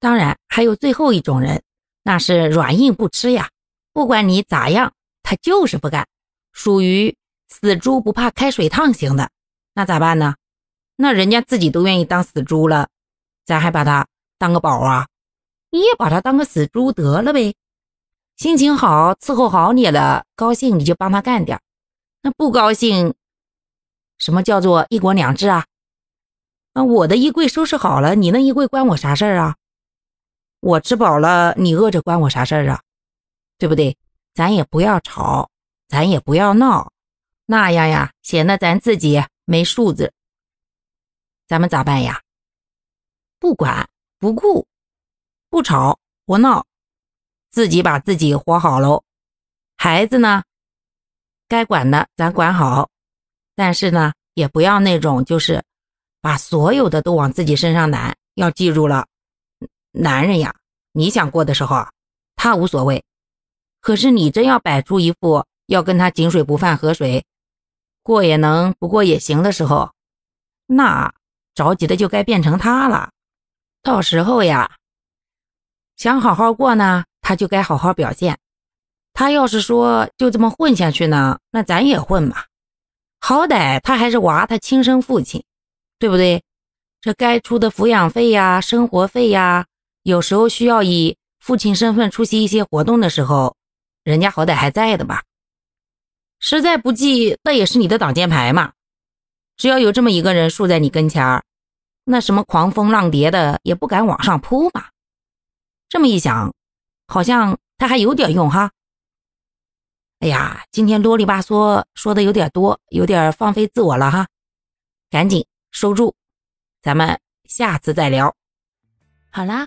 当然还有最后一种人，那是软硬不吃呀，不管你咋样，他就是不干，属于死猪不怕开水烫型的。那咋办呢？那人家自己都愿意当死猪了，咱还把他当个宝啊？你也把他当个死猪得了呗。心情好，伺候好你了，高兴你就帮他干点那不高兴，什么叫做一国两制啊？那我的衣柜收拾好了，你那衣柜关我啥事儿啊？我吃饱了，你饿着关我啥事儿啊？对不对？咱也不要吵，咱也不要闹，那样呀，显得咱自己没素质。咱们咋办呀？不管不顾，不吵不闹，自己把自己活好喽。孩子呢，该管的咱管好，但是呢，也不要那种就是把所有的都往自己身上揽。要记住了。男人呀，你想过的时候，他无所谓；可是你真要摆出一副要跟他井水不犯河水，过也能，不过也行的时候，那着急的就该变成他了。到时候呀，想好好过呢，他就该好好表现。他要是说就这么混下去呢，那咱也混嘛。好歹他还是娃，他亲生父亲，对不对？这该出的抚养费呀、生活费呀。有时候需要以父亲身份出席一些活动的时候，人家好歹还在的吧。实在不济，那也是你的挡箭牌嘛。只要有这么一个人竖在你跟前儿，那什么狂风浪蝶的也不敢往上扑嘛。这么一想，好像他还有点用哈。哎呀，今天啰里吧嗦说的有点多，有点放飞自我了哈。赶紧收住，咱们下次再聊。好啦。